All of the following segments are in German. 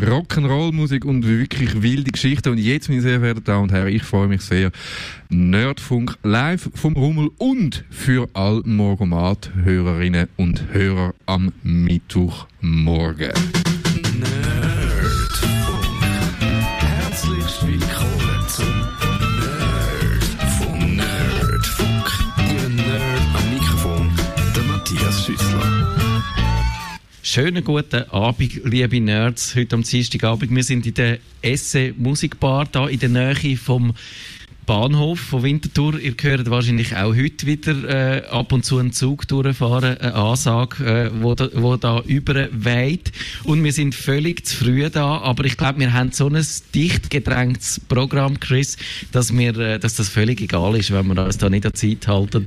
Rock'n'Roll-Musik und wirklich wilde Geschichten. Und jetzt, meine sehr verehrten Damen und Herren, ich freue mich sehr. Nerdfunk live vom Rummel und für all Morgomat-Hörerinnen und Hörer am Mittwochmorgen. Schönen guten Abend, liebe Nerds, heute am Dienstagabend. Wir sind in der Esse Musikbar, da in der Nähe vom Bahnhof von Winterthur. Ihr hört wahrscheinlich auch heute wieder äh, ab und zu einen Zug durchfahren, eine Ansage, äh, wo, da, wo da überweht. Und wir sind völlig zu früh da, aber ich glaube, wir haben so ein dicht gedrängtes Programm, Chris, dass, wir, äh, dass das völlig egal ist, wenn wir uns da nicht an Zeit halten.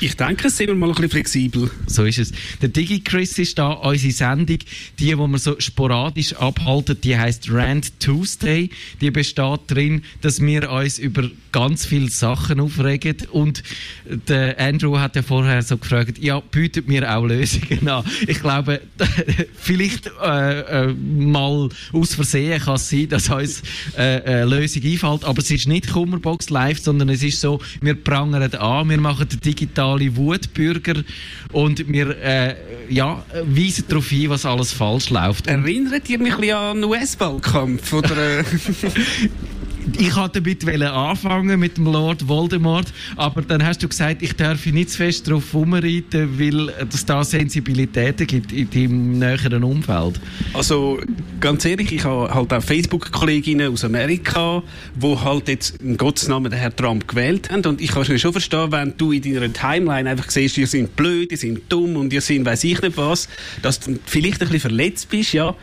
Ich denke, es sind wir mal ein bisschen flexibel. So ist es. Der Digi-Chris ist da, unsere Sendung, die, die wir so sporadisch abhalten, die heißt Rand Tuesday. Die besteht darin, dass wir uns über ganz viele Sachen aufregen. Und der Andrew hat ja vorher so gefragt, ja, bietet mir auch Lösungen an. Ich glaube, vielleicht äh, äh, mal aus Versehen kann es sein, dass uns äh, eine Lösung einfällt, aber es ist nicht Kummerbox live, sondern es ist so, wir prangern an, wir machen den digitale Wutbürger und wir äh, ja, weisen darauf hin, was alles falsch läuft. Erinnert ihr mich ein bisschen an den US-Wahlkampf? Äh? ich wollte damit anfangen mit dem Lord Voldemort, aber dann hast du gesagt, ich darf nicht zu fest darauf rumreiten, weil es da Sensibilitäten gibt in deinem näheren Umfeld. Also ganz ehrlich, ich habe halt auch Facebook-Kolleginnen aus Amerika, die halt jetzt im Gottes Namen den Herrn Trump gewählt haben und ich kann es schon verstehen, wenn du in deiner Timeline einfach siehst, die sind blöd, die sind dumm und die sind weiß ich nicht was, dass du vielleicht ein bisschen verletzt bist, ja,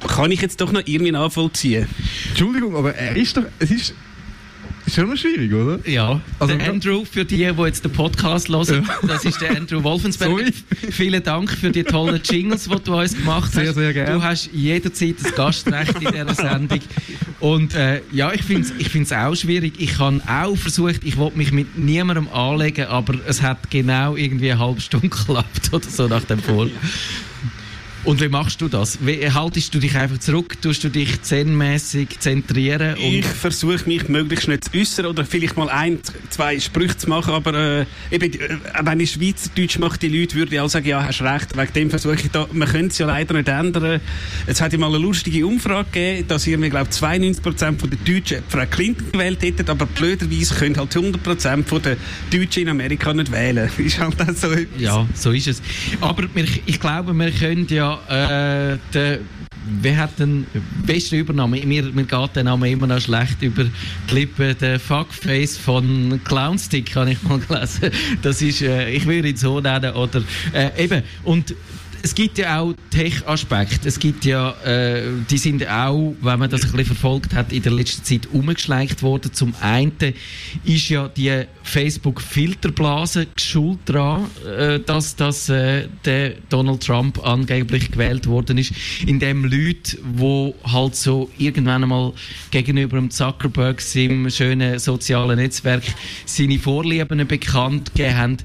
kann ich jetzt doch noch irgendwie nachvollziehen. Entschuldigung, aber er ist doch, es ist, ist schon mal schwierig, oder? Ja, also der Andrew, für die, die jetzt den Podcast hören, ja. das ist der Andrew Wolfensberg. Vielen Dank für die tollen Jingles, die du uns gemacht hast. Sehr, sehr gerne. Du hast jederzeit das Gastrecht in dieser Sendung. Und äh, ja, ich finde es ich find's auch schwierig. Ich habe auch versucht, ich wollte mich mit niemandem anlegen, aber es hat genau irgendwie eine halbe Stunde geklappt oder so nach dem Vor. Und wie machst du das? Wie haltest du dich einfach zurück? Tust du dich zenmäßig zentrieren? ich versuche mich möglichst nicht zu äußern oder vielleicht mal ein, zwei Sprüche zu machen, aber äh, eben, äh, wenn ich Schweizerdeutsch mache, die Leute würden auch sagen, ja, hast recht, wegen dem versuche ich da, man könnte es ja leider nicht ändern. Es hat ja mal eine lustige Umfrage gegeben, dass ihr mir, glaube 92% von den Deutschen Frau Clinton gewählt hättet, aber blöderweise können halt 100% von den Deutschen in Amerika nicht wählen. Ist halt so etwas. Ja, so ist es. Aber ich glaube, wir können ja äh, der Wer hat den besten Übernahme? Mir, mir geht der Name immer noch schlecht über die Lippen. Der Fuckface von Clownstick habe ich mal gelesen. Das ist, äh, ich würde ihn so nennen. Oder, äh, eben. Und es gibt ja auch Tech-Aspekte. Es gibt ja, äh, die sind auch, wenn man das ein bisschen verfolgt hat, in der letzten Zeit umgeschleicht worden. Zum einen ist ja die Facebook-Filterblase geschuld daran, äh, dass, dass äh, der Donald Trump angeblich gewählt worden ist, indem Leute, die halt so irgendwann einmal gegenüber dem Zuckerberg, seinem schönen sozialen Netzwerk, seine Vorlieben bekannt gegeben haben,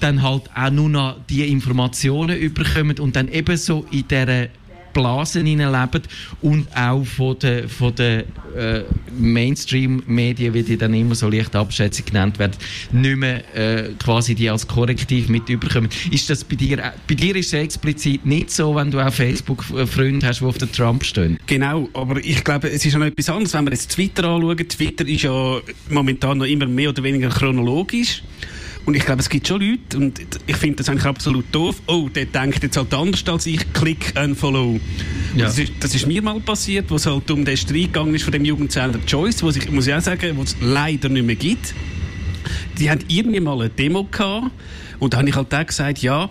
dann halt auch nur noch die Informationen überkommen und dann ebenso in dieser Blasen leben und auch von den, von den äh, Mainstream-Medien, wie die dann immer so leicht Abschätzung genannt werden, nicht mehr äh, quasi die als Korrektiv mit überkommen. Ist das bei dir, bei dir ist es explizit nicht so, wenn du auch Facebook-Freunde hast, die auf den Trump stehen? Genau, aber ich glaube, es ist noch etwas anderes, wenn wir jetzt Twitter anschauen. Twitter ist ja momentan noch immer mehr oder weniger chronologisch. Und ich glaube, es gibt schon Leute, und ich finde das eigentlich absolut doof, oh, der denkt jetzt halt anders als ich, klick unfollow. Ja. Das, ist, das ist mir mal passiert, wo es halt um den Streit gegangen ist von dem Jugendsender Choice, wo ich, muss ich auch sagen, wo es leider nicht mehr gibt. Die haben irgendwie mal eine Demo gehabt, und da habe ich halt auch gesagt, ja,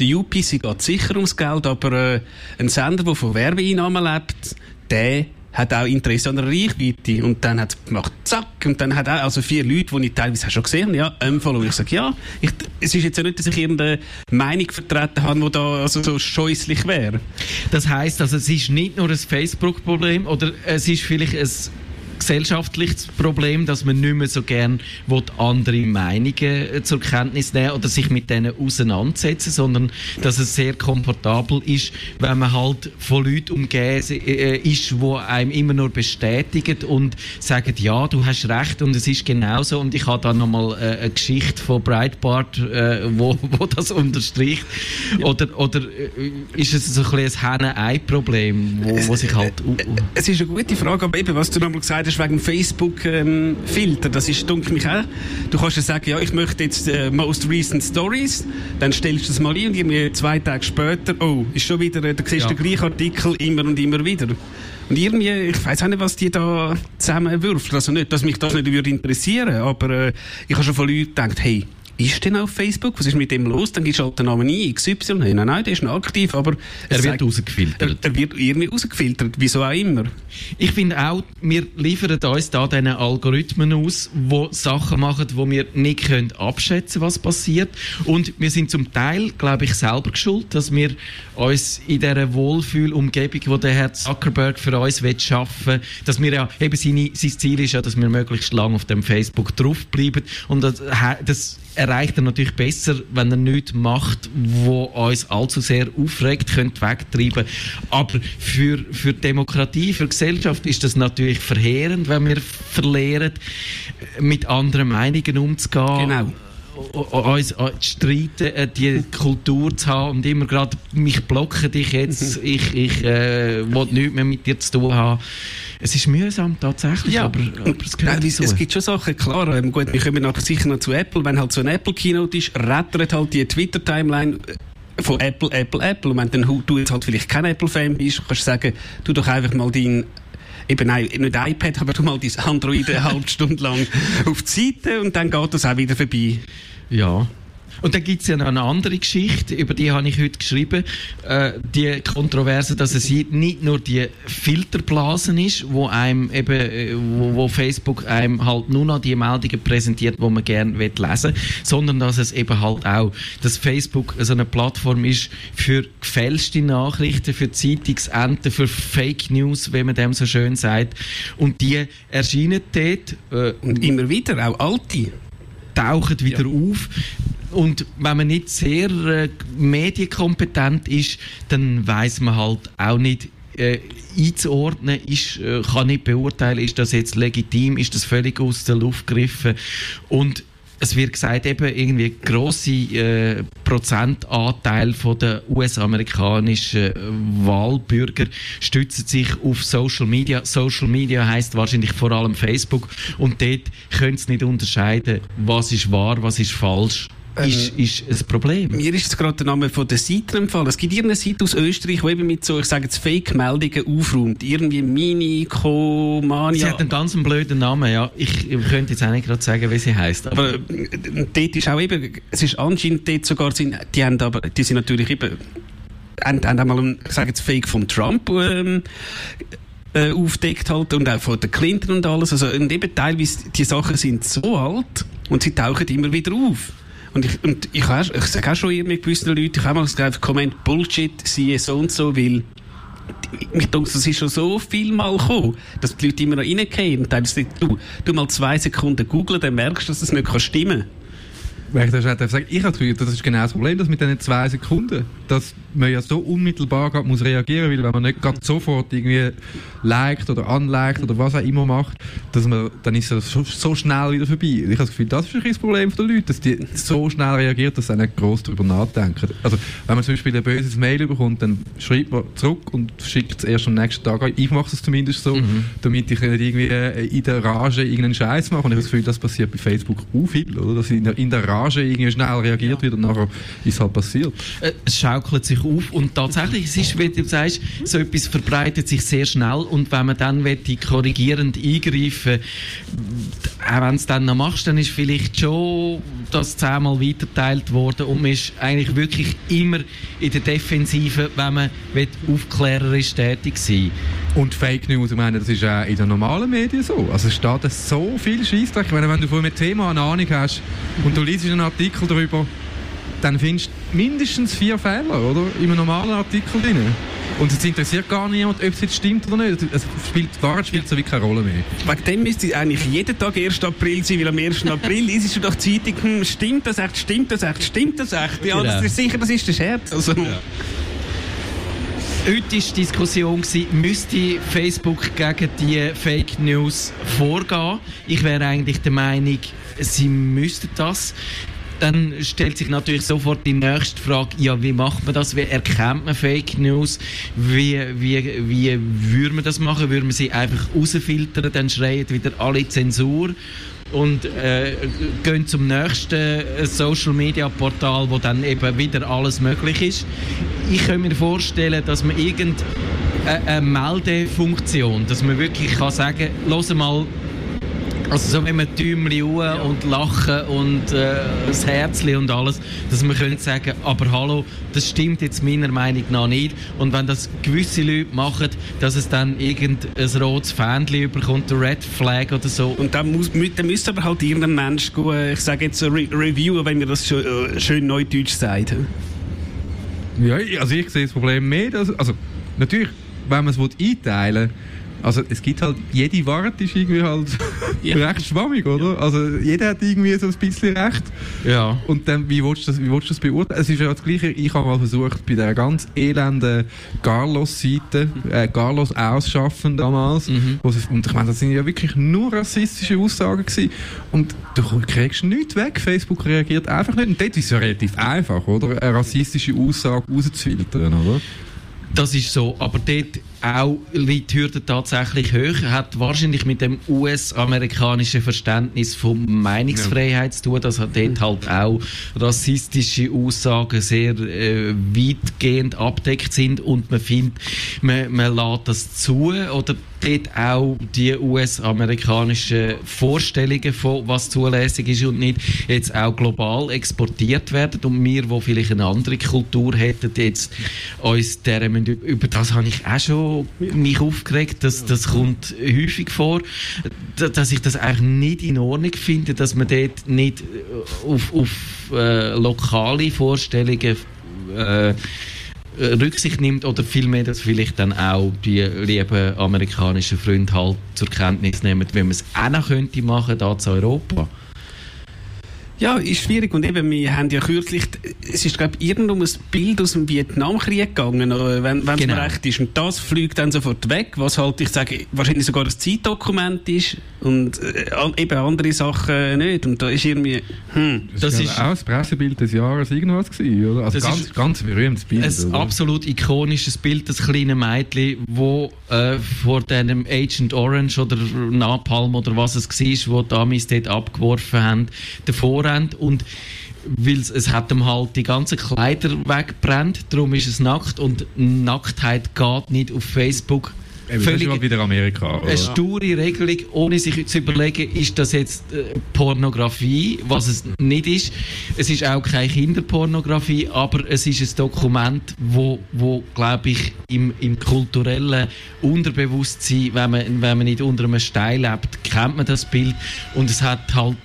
der UPC geht sicher ums Geld, aber äh, ein Sender, der von Werbeeinnahmen lebt, der hat auch Interesse an der Reichweite. Und dann hat gemacht, zack. Und dann hat auch, also vier Leute, die ich teilweise schon gesehen habe, ja, unfollow. Ich sage, ja, ich, es ist jetzt ja nicht, dass ich irgendeine Meinung vertreten habe, die da also so scheußlich wäre. Das heisst, also, es ist nicht nur ein Facebook-Problem, oder es ist vielleicht ein gesellschaftliches Problem, dass man nicht mehr so gern andere Meinungen äh, zur Kenntnis nehmen oder sich mit denen auseinandersetzen, sondern dass es sehr komfortabel ist, wenn man halt von Leuten umgeben äh, ist, die einem immer nur bestätigen und sagen, ja, du hast recht und es ist genauso. Und ich habe da nochmal äh, eine Geschichte von Breitbart, äh, wo, wo das unterstreicht. Ja. Oder, oder ist es so ein, ein Henne-Ei-Problem, wo, wo sich halt... Uh. Es ist eine gute Frage, aber eben, was du nochmal gesagt hast, wegen Facebook-Filter, ähm, das ist, dunkel mich auch. Du kannst ja sagen, ja, ich möchte jetzt äh, Most Recent Stories, dann stellst du das mal ein und irgendwie zwei Tage später, oh, ist schon wieder, äh, da siehst ja. den gleichen Artikel immer und immer wieder. Und irgendwie, ich weiß auch nicht, was die da zusammenwürfen. Also nicht, dass mich das nicht würde interessieren, aber äh, ich habe schon von Leuten gedacht, hey, ist denn auf Facebook? Was ist mit dem los? Dann gibst du halt den Namen ein, XY. Nein, nein, der ist noch aktiv, aber... Er wird rausgefiltert. Er, er, wird irgendwie rausgefiltert, wieso auch immer. Ich finde auch, wir liefern uns da diesen Algorithmen aus, die Sachen machen, wo wir nicht können abschätzen was passiert. Und wir sind zum Teil, glaube ich, selber geschuld, dass wir uns in dieser Wohlfühlumgebung, die der Herr Zuckerberg für uns schaffen will, dass wir ja, eben seine, sein Ziel ist ja, dass wir möglichst lange auf dem Facebook draufbleiben. Und das, das erreicht er natürlich besser, wenn er nichts macht, wo uns allzu sehr aufregt, könnte wegtreiben. Aber für, für Demokratie, für Gesellschaft ist das natürlich verheerend, wenn wir verlieren, mit anderen Meinungen umzugehen. Genau uns zu streiten, äh, die Kultur zu haben und immer gerade, mich blocken dich jetzt, ich, ich äh, will nichts mehr mit dir zu tun haben. Es ist mühsam tatsächlich, ja. aber, aber es gehört dazu. Es gibt schon Sachen, klar, ähm, gut, wir kommen nachher sicher noch zu Apple, wenn halt so ein Apple-Keynote ist, rettert halt die Twitter-Timeline äh, von Apple, Apple, Apple. Und wenn dann du jetzt halt vielleicht kein Apple-Fan bist, kannst du sagen, tu doch einfach mal dein eben nicht iPad, aber du mal dein Android eine halbe Stunde lang auf die Seite und dann geht das auch wieder vorbei. Ja. Und dann gibt es ja noch eine andere Geschichte, über die habe ich heute geschrieben, äh, die Kontroverse, dass es nicht nur die Filterblasen ist, wo einem eben, äh, wo, wo, Facebook einem halt nur noch die Meldungen präsentiert, wo man gerne lesen will, sondern dass es eben halt auch, dass Facebook so eine Plattform ist für gefälschte Nachrichten, für Zeitungsenten, für Fake News, wie man dem so schön sagt. Und die erscheinen dort. Äh, und immer wieder, auch alte tauchen wieder ja. auf. Und wenn man nicht sehr äh, medienkompetent ist, dann weiß man halt auch nicht, äh, einzuordnen, ist, äh, kann nicht beurteilen, ist das jetzt legitim, ist das völlig aus der Luft gegriffen. Und es wird gesagt, eben irgendwie grosse äh, Prozentanteil von der US-amerikanischen äh, Wahlbürger stützen sich auf Social Media. Social Media heißt wahrscheinlich vor allem Facebook und dort können sie nicht unterscheiden, was ist wahr, was ist falsch ähm, ist, ist ein Problem. Mir ist jetzt gerade der Name von der Seite empfallen. Es gibt irgendeine Seite aus Österreich, die eben mit so, ich sage jetzt Fake-Meldungen aufräumt. Irgendwie Mini-Komania. Sie hat einen ganz blöden Namen, ja. Ich, ich könnte jetzt auch nicht gerade sagen, wie sie heißt. Aber, aber äh, dort ist auch eben, es ist anscheinend dort sogar, die haben aber, die sind natürlich eben, haben, haben einmal, einen, ich sage jetzt Fake von Trump, ähm, äh, aufdeckt halt und auch von der Clinton und alles. Also, und eben teilweise, die Sachen sind so alt und sie tauchen immer wieder auf. Und ich, und ich, auch, ich sage auch schon mit gewissen Leuten, ich habe mal gesagt, Comment Bullshit, siehe so und so, weil mich denke, das ist schon so viel mal gekommen, dass die Leute immer noch reingehen und dann sagen, du, du mal zwei Sekunden googeln, dann merkst du, dass das nicht stimmen kann. Weil ich das auch sagen, ich habe das ist genau das Problem, dass mit diesen zwei Sekunden, dass man ja so unmittelbar muss reagieren, weil wenn man nicht gerade sofort irgendwie liked oder unliked oder was auch immer macht, dass man, dann ist es so, so schnell wieder vorbei. Ich habe das Gefühl, das ist ein das Problem der Leute, dass die so schnell reagieren, dass sie nicht groß darüber nachdenken. Also, wenn man zum Beispiel ein böses Mail bekommt, dann schreibt man zurück und schickt es erst am nächsten Tag. Ich mache es zumindest so, mhm. damit ich nicht irgendwie äh, in der Rage irgendeinen Scheiß mache. Und ich habe das Gefühl, das passiert bei Facebook auch viel, oder? Dass in der, in der Rage irgendwie schnell reagiert wird und nachher ist es halt passiert. Äh, es schaukelt sich auf und tatsächlich, es ist, wie du sagst, so etwas verbreitet sich sehr schnell und wenn man dann die korrigierend eingreifen auch wenn es dann noch machst, dann ist vielleicht schon das zehnmal weiterteilt worden und man ist eigentlich wirklich immer in der Defensive, wenn man aufklärerisch tätig sein Und Fake News, ich meine, das ist auch in den normalen Medien so. Also es steht so viel Scheissdreck. Wenn, wenn du von einem Thema eine Ahnung hast und du liest einen Artikel darüber, dann findest du mindestens vier Fehler, oder? In einem normalen Artikel drin. Und es interessiert gar niemand, ob es jetzt stimmt oder nicht. Es spielt, die Wahrheit spielt so wie keine Rolle mehr. Wegen dem müsste eigentlich jeden Tag 1. April sein, weil am 1. April ist es schon doch Zeitung, hm, stimmt das echt, stimmt das echt, stimmt das echt? Ja, das Genau. ist sicher, das ist der Scherz. Also, Heute war die Diskussion, müsste Facebook gegen die Fake News vorgehen. Ich wäre eigentlich der Meinung, sie müssten das. Dann stellt sich natürlich sofort die nächste Frage, ja, wie macht man das? Wie erkennt man Fake News? Wie, wie, wie würde man das machen? Würde man sie einfach rausfiltern, dann schreien wieder alle Zensur und äh, gehen zum nächsten äh, Social Media Portal, wo dann eben wieder alles möglich ist. Ich kann mir vorstellen, dass man irgendeine eine Meldefunktion, dass man wirklich kann sagen, los mal, also so wenn man Däumchen ja. und Lachen und äh, das Herzli und alles, dass man könnte sagen, aber hallo, das stimmt jetzt meiner Meinung nach nicht. Und wenn das gewisse Leute machen, dass es dann irgendein rotes Fähnchen überkommt, ein Red Flag oder so. und dann, muss, dann müsste aber halt irgendein Mensch gehen, ich sage jetzt so re reviewen, wenn mir das schön, äh, schön neudeutsch sagt. Ja, also ich sehe das Problem mehr, dass, also natürlich, wenn man es einteilen will, also es gibt halt, jede Wahrheit ist irgendwie halt Ja. recht schwammig, oder? Also jeder hat irgendwie so ein bisschen Recht. Ja. Und dann, wie willst du das, wie willst du das beurteilen? Es ist ja das Gleiche, ich habe mal versucht, bei der ganz elenden Carlos-Seite, äh, Carlos ausschaffen damals, Mhm. wo sie, und ich meine, das sind ja wirklich nur rassistische Aussagen gewesen. Und du kriegst nichts weg, Facebook reagiert einfach nicht. Und dort ist es ja relativ einfach, oder? Eine rassistische Aussage rauszufiltern, oder? Das ist so, aber dort auch liegt die Hürde tatsächlich hoch, hat wahrscheinlich mit dem US-amerikanischen Verständnis von Meinungsfreiheit zu tun, dass dort halt auch rassistische Aussagen sehr äh, weitgehend abdeckt sind. Und man findet, man, man lässt das zu. Oder dort auch die US-amerikanischen Vorstellungen von was zulässig ist und nicht jetzt auch global exportiert werden. Und wir, wo vielleicht eine andere Kultur hätten, jetzt uns deren über das habe ich auch schon mich aufgeregt, dass das kommt häufig vor, da- dass ich das eigentlich nicht in Ordnung finde, dass man dort nicht äh, auf, auf äh, lokale Vorstellungen äh, Rücksicht nimmt oder vielmehr, dass vielleicht dann auch die lieben amerikanischen Freunde halt zur Kenntnis nehmen, wenn man es auch noch könnte machen, da zu Europa. Ja, ist schwierig. Und eben, wir haben ja kürzlich, es ist, glaube ich, irgendwo ein Bild aus dem Vietnamkrieg gegangen, wenn wenn es Genau. mir recht ist. Und das fliegt dann sofort weg, was halt, ich sage, wahrscheinlich sogar ein Zeitdokument ist und äh, eben andere Sachen nicht. Und da ist irgendwie, hm. Das, Das ist, auch das Pressebild des Jahres irgendwas gewesen, oder? Also Das ganz, ist- ganz berühmtes Bild, Ein oder? absolut ikonisches Bild, das kleine Mädchen, wo äh, vor dem Agent Orange oder Napalm oder was es war, wo die Amis dort abgeworfen haben, davor haben und weil es, hat ihm halt die ganzen Kleider weggebrannt, darum ist es nackt und Nacktheit geht nicht auf Facebook. Eben, das ist wieder Amerika, oder? Eine sture Regelung, ohne sich zu überlegen, ist das jetzt äh, Pornografie, was es nicht ist. Es ist auch keine Kinderpornografie, aber es ist ein Dokument, wo, wo glaube ich, im, im kulturellen Unterbewusstsein, wenn man, wenn man nicht unter einem Stein lebt, kennt man das Bild und es hat halt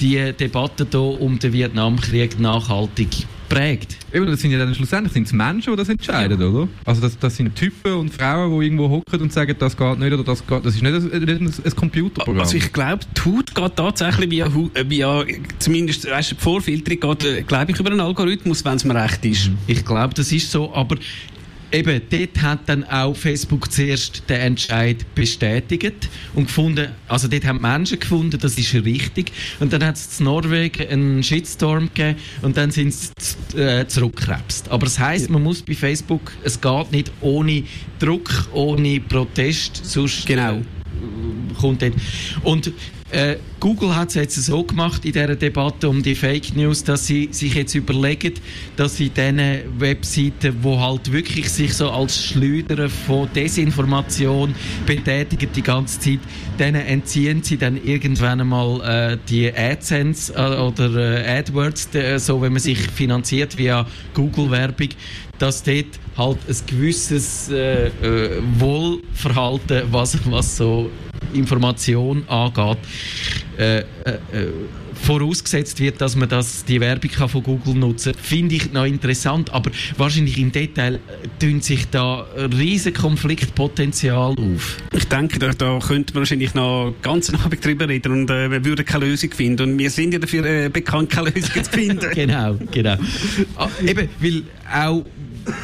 die Debatte hier um den Vietnamkrieg nachhaltig geprägt. Eben, das sind ja dann schlussendlich sind's Menschen, die das entscheiden, oder? Also das, das sind Typen und Frauen, die irgendwo hocken und sagen, das geht nicht oder das geht. Das ist nicht ein, nicht ein, ein Computerprogramm. Also ich glaube, die Haut geht tatsächlich via, äh, via zumindest weißt, du, die Vorfilterung geht, äh, glaube ich, über einen Algorithmus, wenn es mir recht ist. Ich glaube, das ist so, aber eben, dort hat dann auch Facebook zuerst den Entscheid bestätigt und gefunden, also dort haben Menschen gefunden, das ist richtig. Und dann hat es in Norwegen einen Shitstorm gegeben und dann sind sie äh, zurückgekrebst. Aber das heisst, man muss bei Facebook, es geht nicht ohne Druck, ohne Protest, sonst Genau. Dort. Und äh, Google hat es jetzt so gemacht in dieser Debatte um die Fake News, dass sie sich jetzt überlegen, dass sie diesen Webseiten, wo halt wirklich sich so als Schleuderer von Desinformation betätigen die ganze Zeit, denen entziehen sie dann irgendwann einmal äh, die AdSense äh, oder äh, AdWords, äh, so wenn man sich finanziert via Google-Werbung, dass dort halt ein gewisses äh, Wohlverhalten, was, was so Information angeht, äh, äh, äh, vorausgesetzt wird, dass man das, die Werbung kann von Google nutzen kann, finde ich noch interessant. Aber wahrscheinlich im Detail äh, tun sich da riesige Konfliktpotenzial auf. Ich denke, da, da könnte man wahrscheinlich noch ganz Abend drüber reden und äh, wir würden keine Lösung finden. Und wir sind ja dafür äh, bekannt, keine Lösung zu finden. genau, genau. Ah, eben, weil auch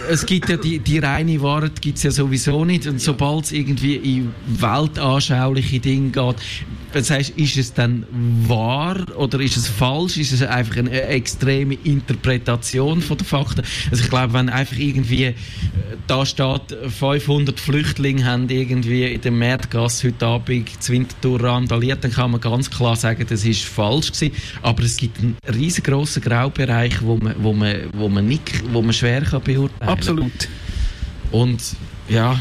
es gibt ja die, die reine Wahrheit gibt's ja sowieso nicht. Und sobald es irgendwie in weltanschauliche Dinge geht, das heißt, ist es dann wahr oder ist es falsch? Ist es einfach eine extreme Interpretation von den Fakten? Also ich glaube, wenn einfach irgendwie äh, da steht, 500 Flüchtlinge haben irgendwie in der Märtgasse heute Abend zu Winterthur randaliert, dann kann man ganz klar sagen, das ist falsch gewesen. Aber es gibt einen riesengroßen Graubereich, wo man, wo man, wo man nicht, wo man schwer kann beurteilen. Absolut. Und ja,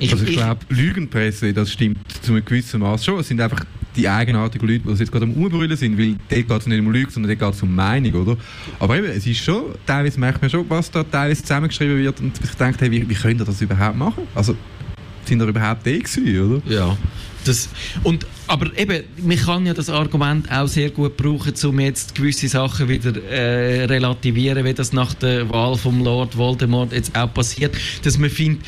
ich, also ich, glaube, Lügenpresse, das stimmt zu einem gewissen Maß schon. Es sind einfach die eigenartigen Leute, die jetzt gerade am Umbrüllen sind, weil dort geht es nicht um Lügen, sondern dort geht es um Meinung, oder? Aber eben, es ist schon, teilweise merkt man schon, was da teilweise zusammengeschrieben wird und ich denke, hey, wie, wie könnt ihr das überhaupt machen? Also, sind da überhaupt die gewesen, oder? Ja. Das, und, aber eben, man kann ja das Argument auch sehr gut brauchen, um jetzt gewisse Sachen wieder äh, relativieren, wie das nach der Wahl vom Lord Voldemort jetzt auch passiert, dass man findet,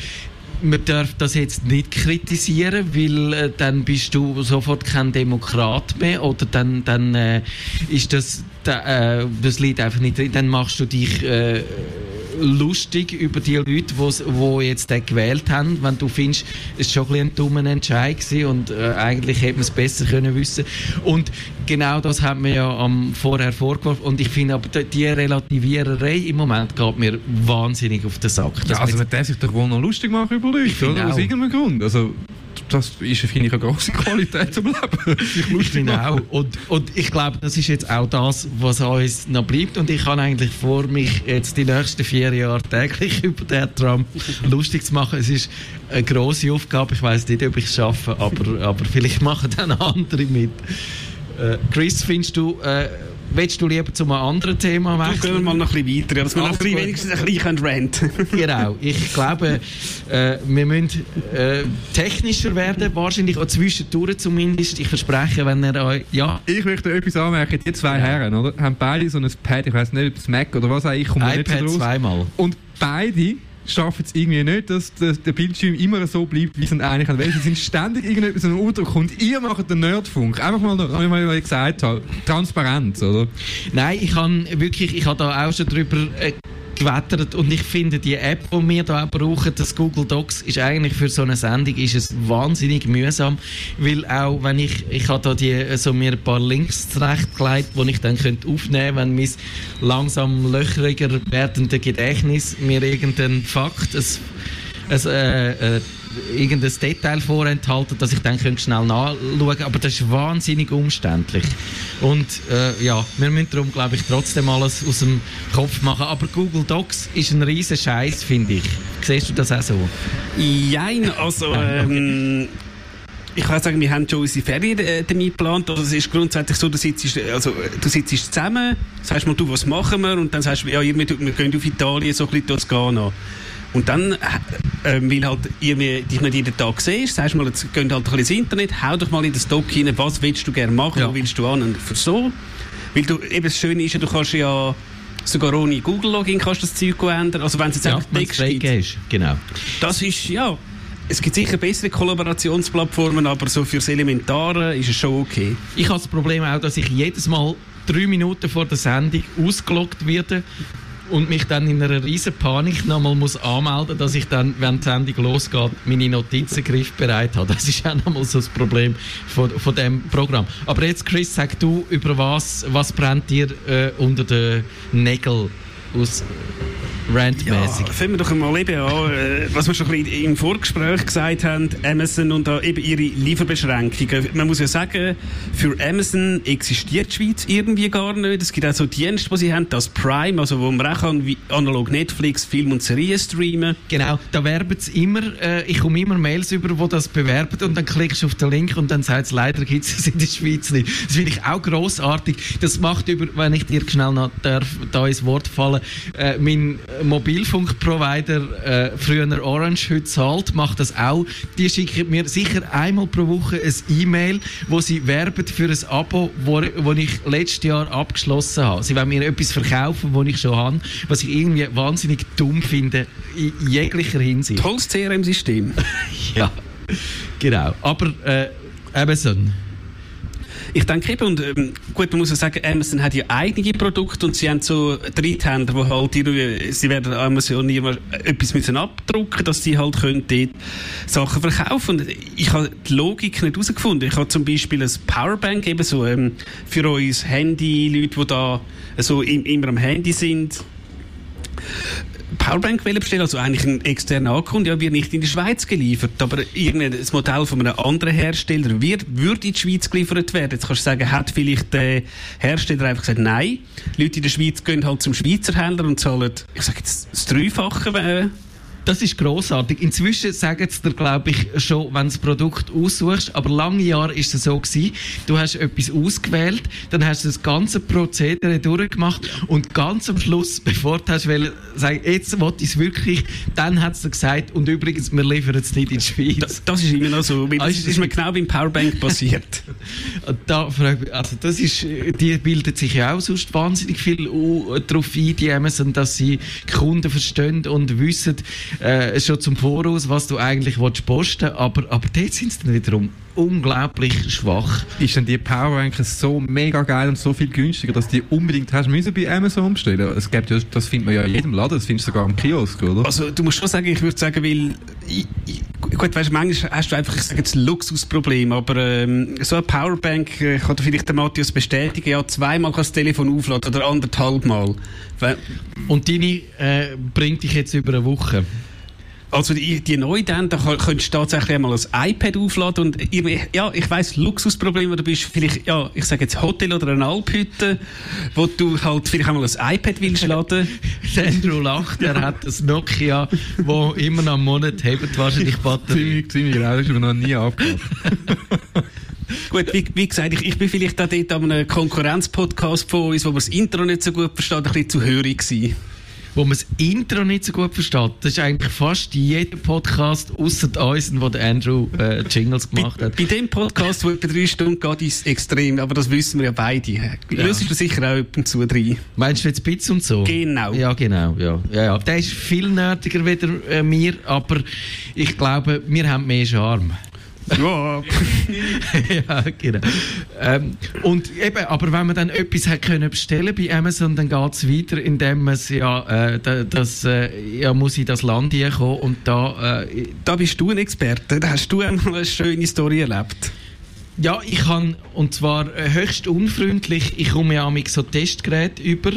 man darf das jetzt nicht kritisieren, weil äh, dann bist du sofort kein Demokrat mehr oder dann, dann äh, ist das, da, äh, das liegt einfach nicht drin, dann machst du dich äh, lustig über die Leute, die jetzt den gewählt haben, wenn du findest, es war schon ein, ein dummer Entscheid gewesen und äh, eigentlich hätte man es besser können wissen. Und genau das hat man ja am vorher vorgeworfen und ich finde aber die Relativiererei im Moment geht mir wahnsinnig auf den Sack. Ja, also man darf sich doch wohl noch lustig machen über Leute, oder? Aus irgendeinem Grund. Also das ist, finde ich, eine große Qualität zum Leben. ich finde auch. Und, und ich glaube, das ist jetzt auch das, was uns noch bleibt. Und ich kann eigentlich vor, mich jetzt die nächsten vier Jahre täglich über den Trump lustig zu machen. Es ist eine große Aufgabe. Ich weiß nicht, ob ich es schaffe, aber, aber vielleicht machen dann andere mit. Äh, Chris, findest du, äh, willst du lieber zu einem anderen Thema wechseln? Gehen wir mal noch ein bisschen weiter, dass wir noch ein wenigstens ein bisschen ranten Genau, ich glaube, äh, wir müssen äh, technischer werden, wahrscheinlich auch zwischendurch zumindest. Ich verspreche, wenn er euch, ja. Ich möchte etwas anmerken, die zwei ja. Herren, oder, haben beide so ein Pad, ich weiß nicht, ob es Mac oder was auch ich komme nicht so raus. zweimal. Und beide schaffen es irgendwie nicht, dass der, Bildschirm immer so bleibt, wie es eigentlich. Weil sie sind ständig irgendetwas im Udruck und ihr macht den Nerdfunk. Einfach mal, wie ich gesagt habe, Transparenz, oder? Nein, ich habe wirklich, ich habe da auch schon drüber äh, gewettert und ich finde die App, die wir auch brauchen, das Google Docs, ist eigentlich für so eine Sendung ist es wahnsinnig mühsam, weil auch wenn ich, ich habe da so mir ein paar Links zurechtgelegt, die ich dann könnte aufnehmen, wenn mein langsam löchriger werdende Gedächtnis mir irgendeinen Fakt, ein, ein, äh, äh, irgendein Detail vorenthalten, dass ich dann schnell nachschauen könnte. Aber das ist wahnsinnig umständlich. Und äh, ja, wir müssen darum, glaube ich, trotzdem alles aus dem Kopf machen. Aber Google Docs ist ein riesen Scheiß, finde ich. Siehst du das auch so? Jein, also... Ähm, ich kann sagen, wir haben schon unsere Ferien äh, damit geplant. Also es ist grundsätzlich so, du sitzt, also, du sitzt zusammen, sagst mal, du, was machen wir? Und dann sagst du, ja, wir, wir gehen auf Italien, so ein bisschen Ghana. Und dann, äh, weil halt irgendwie dich nicht jeden Tag siehst, sagst du mal, jetzt geh halt ein bisschen ins Internet, hau doch mal in den Stock rein, was willst du gerne machen, ja. wo willst du an und für so. Weil du, eben das Schöne ist ja, du kannst ja sogar ohne Google-Login kannst du das Zeug ändern. Also wenn es jetzt ja, einfach Text gibt. Ist, genau. Das ist, ja, es gibt sicher bessere Kollaborationsplattformen, aber so fürs Elementare ist es schon okay. Ich habe das Problem auch, dass ich jedes Mal drei Minuten vor der Sendung ausgeloggt werde und mich dann in einer riesen Panik nochmal muss anmelden, dass ich dann, wenn die Sendung losgeht, meine Notizen griffbereit habe. Das ist auch nochmal so das Problem von, von dem Programm. Aber jetzt, Chris, sag du über was, was brennt dir äh, unter den Nägeln aus randmäßig. Ja, wir doch mal eben an, äh, was wir schon ein bisschen im Vorgespräch gesagt haben, Amazon und da eben ihre Lieferbeschränkungen. Man muss ja sagen, für Amazon existiert die Schweiz irgendwie gar nicht. Es gibt auch so Dienste, die sie haben, das Prime, also wo man auch kann, wie analog Netflix, Film und Serien streamen. Genau, da werben sie immer, äh, ich komme immer Mails über, wo das bewerben und dann klickst du auf den Link und dann sagt es, leider gibt es in der Schweiz nicht. Das finde ich auch grossartig. Das macht über, wenn ich dir schnell noch darf, da ins Wort fallen, äh, mein Mobilfunkprovider, äh, früher Orange, heute Salt, macht das auch. Die schicken mir sicher einmal pro Woche ein E-Mail, wo sie werben für ein Abo, wo, wo ich letztes Jahr abgeschlossen habe. Sie wollen mir etwas verkaufen, was ich schon habe, was ich irgendwie wahnsinnig dumm finde, in jeglicher Hinsicht. Tolles CRM-System. ja, genau. Aber äh, Amazon. Ich denke eben, und ähm, gut, man muss ja sagen, Amazon hat ja eigene Produkte und sie haben so Dritthänder, die halt ihre, sie werden Amazon immer etwas müssen abdrucken, dass sie halt können dort Sachen verkaufen. Und ich habe die Logik nicht herausgefunden. Ich habe zum Beispiel ein Powerbank eben so ähm, für uns Handy, Leute, die da so immer am Handy sind Powerbank bestellen, also eigentlich ein externer und ja, wird nicht in die Schweiz geliefert, aber irgendein Modell von einem anderen Hersteller wird, würde in die Schweiz geliefert werden. Jetzt kannst du sagen, hat vielleicht der Hersteller einfach gesagt, nein, Leute in der Schweiz gehen halt zum Schweizer Händler und zahlen, ich sage jetzt, das Dreifache äh, das ist großartig. Inzwischen sagen sie dir, glaube ich, schon, wenn du das Produkt aussuchst. Aber lange Jahre ist es so gewesen. Du hast etwas ausgewählt, dann hast du das ganze Prozedere durchgemacht und ganz am Schluss, bevor du hast wollen, sagen, jetzt will ich es wirklich, dann hat es gesagt, und übrigens, wir liefern es nicht in die Schweiz. Das, das ist immer noch so. Das ist, ist mir genau beim Powerbank passiert. da frage ich, also das ist, die bildet sich ja auch sonst wahnsinnig viel darauf ein, die Amazon, dass sie Kunden verstehen und wissen, äh, schon zum Voraus, was du eigentlich willst posten aber, aber dort sind sie dann wiederum unglaublich schwach. Ist denn die Powerbank so mega geil und so viel günstiger, dass die unbedingt hast müssen bei Amazon bestellen? Es gibt ja, das findet man ja in jedem Laden, das findest du sogar im Kiosk, oder? Also du musst schon sagen, ich würde sagen, weil ich, ich, gut, weißt, manchmal hast du einfach, ich sage jetzt Luxusproblem, aber ähm, so eine Powerbank äh, kann vielleicht der Matthias bestätigen, ja zweimal kann das Telefon aufladen oder anderthalb Mal. Und deine äh, bringt dich jetzt über eine Woche? Also die, die neue dann, da könntest du tatsächlich einmal ein iPad aufladen und ja, ich weiss, Luxusproblem, du bist vielleicht, ja, ich sage jetzt Hotel oder eine Alphütte, wo du halt vielleicht einmal ein iPad willst laden. Sandro lacht, er hat das Nokia, wo immer noch einen Monat hebt, wahrscheinlich Batterie. ziemlich, ziemlich genau, das ist mir noch nie aufgehört. Gut, wie, wie, gesagt, ich, ich bin vielleicht auch dort an einem Konkurrenzpodcast von uns, wo man das Intro nicht so gut versteht, ein bisschen zu hörig gewesen wo man das Intro nicht so gut versteht. Das ist eigentlich fast jeder Podcast, außer uns, wo der Andrew äh, Jingles gemacht bei, hat. Bei dem Podcast, wo etwa drei Stunden geht, ist es extrem, aber das wissen wir ja beide. Ja. Löst du sicher auch ab und zu drin. Meinst du jetzt Bits und so? Genau. Ja, genau. Ja. Ja, ja. Der ist viel nerdiger wie äh, mir, aber ich glaube, wir haben mehr Charme. Ja. ja, genau. Ähm, und eben, aber wenn man dann etwas hat können bestellen bei Amazon, dann geht es weiter, indem man ja, äh, das, äh, ja, muss in das Land kommen und da... Äh, da bist du ein Experte, da hast du eine schöne Story erlebt. Ja, ich kann, und zwar äh, höchst unfreundlich, ich komme ja mit so Testgeräte über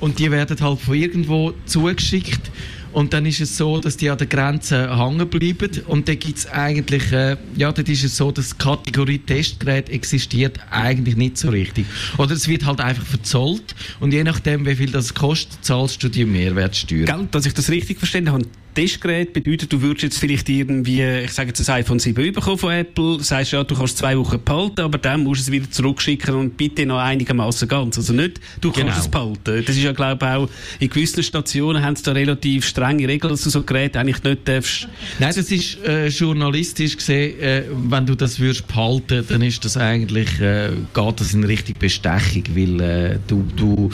und die werden halt von irgendwo zugeschickt und dann ist es so, dass die an der Grenze hängen bleiben. Und dann gibt es eigentlich, äh, ja, dann ist es so, dass die Kategorie Testgerät existiert eigentlich nicht so richtig. Oder es wird halt einfach verzollt. Und je nachdem, wie viel das kostet, zahlst du die Mehrwertsteuer. Gell, dass ich das richtig verstanden habe, Testgerät bedeutet, du würdest jetzt vielleicht irgendwie, ich sage jetzt ein iPhone 7 bekommen von Apple, sagst ja, du kannst zwei Wochen behalten, aber dann musst du es wieder zurückschicken und bitte noch einigermaßen ganz. Also nicht, du kannst genau. es behalten. Das ist ja, glaube ich, auch, in gewissen Stationen haben sie da relativ strenge Regeln, dass du so Geräte eigentlich nicht darfst. Nein, das ist äh, journalistisch gesehen, äh, wenn du das würdest behalten, dann ist das eigentlich, äh, geht das in Richtung Bestechung, weil äh, du, du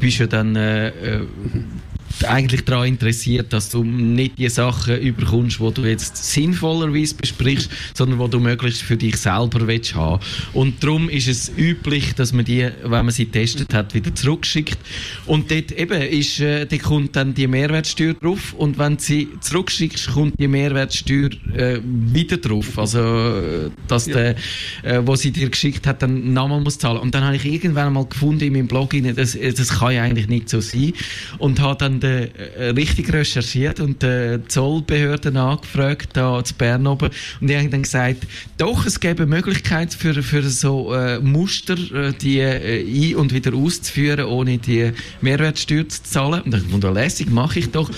bist ja dann äh, äh eigentlich daran interessiert, dass du nicht die Sachen überkommst, die du jetzt sinnvollerweise besprichst, sondern die du möglichst für dich selber willst haben. Und darum ist es üblich, dass man die, wenn man sie getestet hat, wieder zurückschickt. Und dort eben ist, äh, dort kommt dann die Mehrwertsteuer drauf und wenn du sie zurückschickst, kommt die Mehrwertsteuer äh, wieder drauf. Also, äh, dass ja. der, äh, wo sie dir geschickt hat, dann nochmal muss zahlen. Und dann habe ich irgendwann mal gefunden in meinem Blog, das, das kann ja eigentlich nicht so sein. Und habe dann äh, äh, richtig recherchiert und äh, Zollbehörden angefragt, da zu Bern oben. Und die haben dann gesagt, doch, es gäbe Möglichkeit für, für so äh, Muster, die äh, ein- und wieder auszuführen, ohne die Mehrwertsteuer zu zahlen. Und ich dachte, lässig, mache ich doch.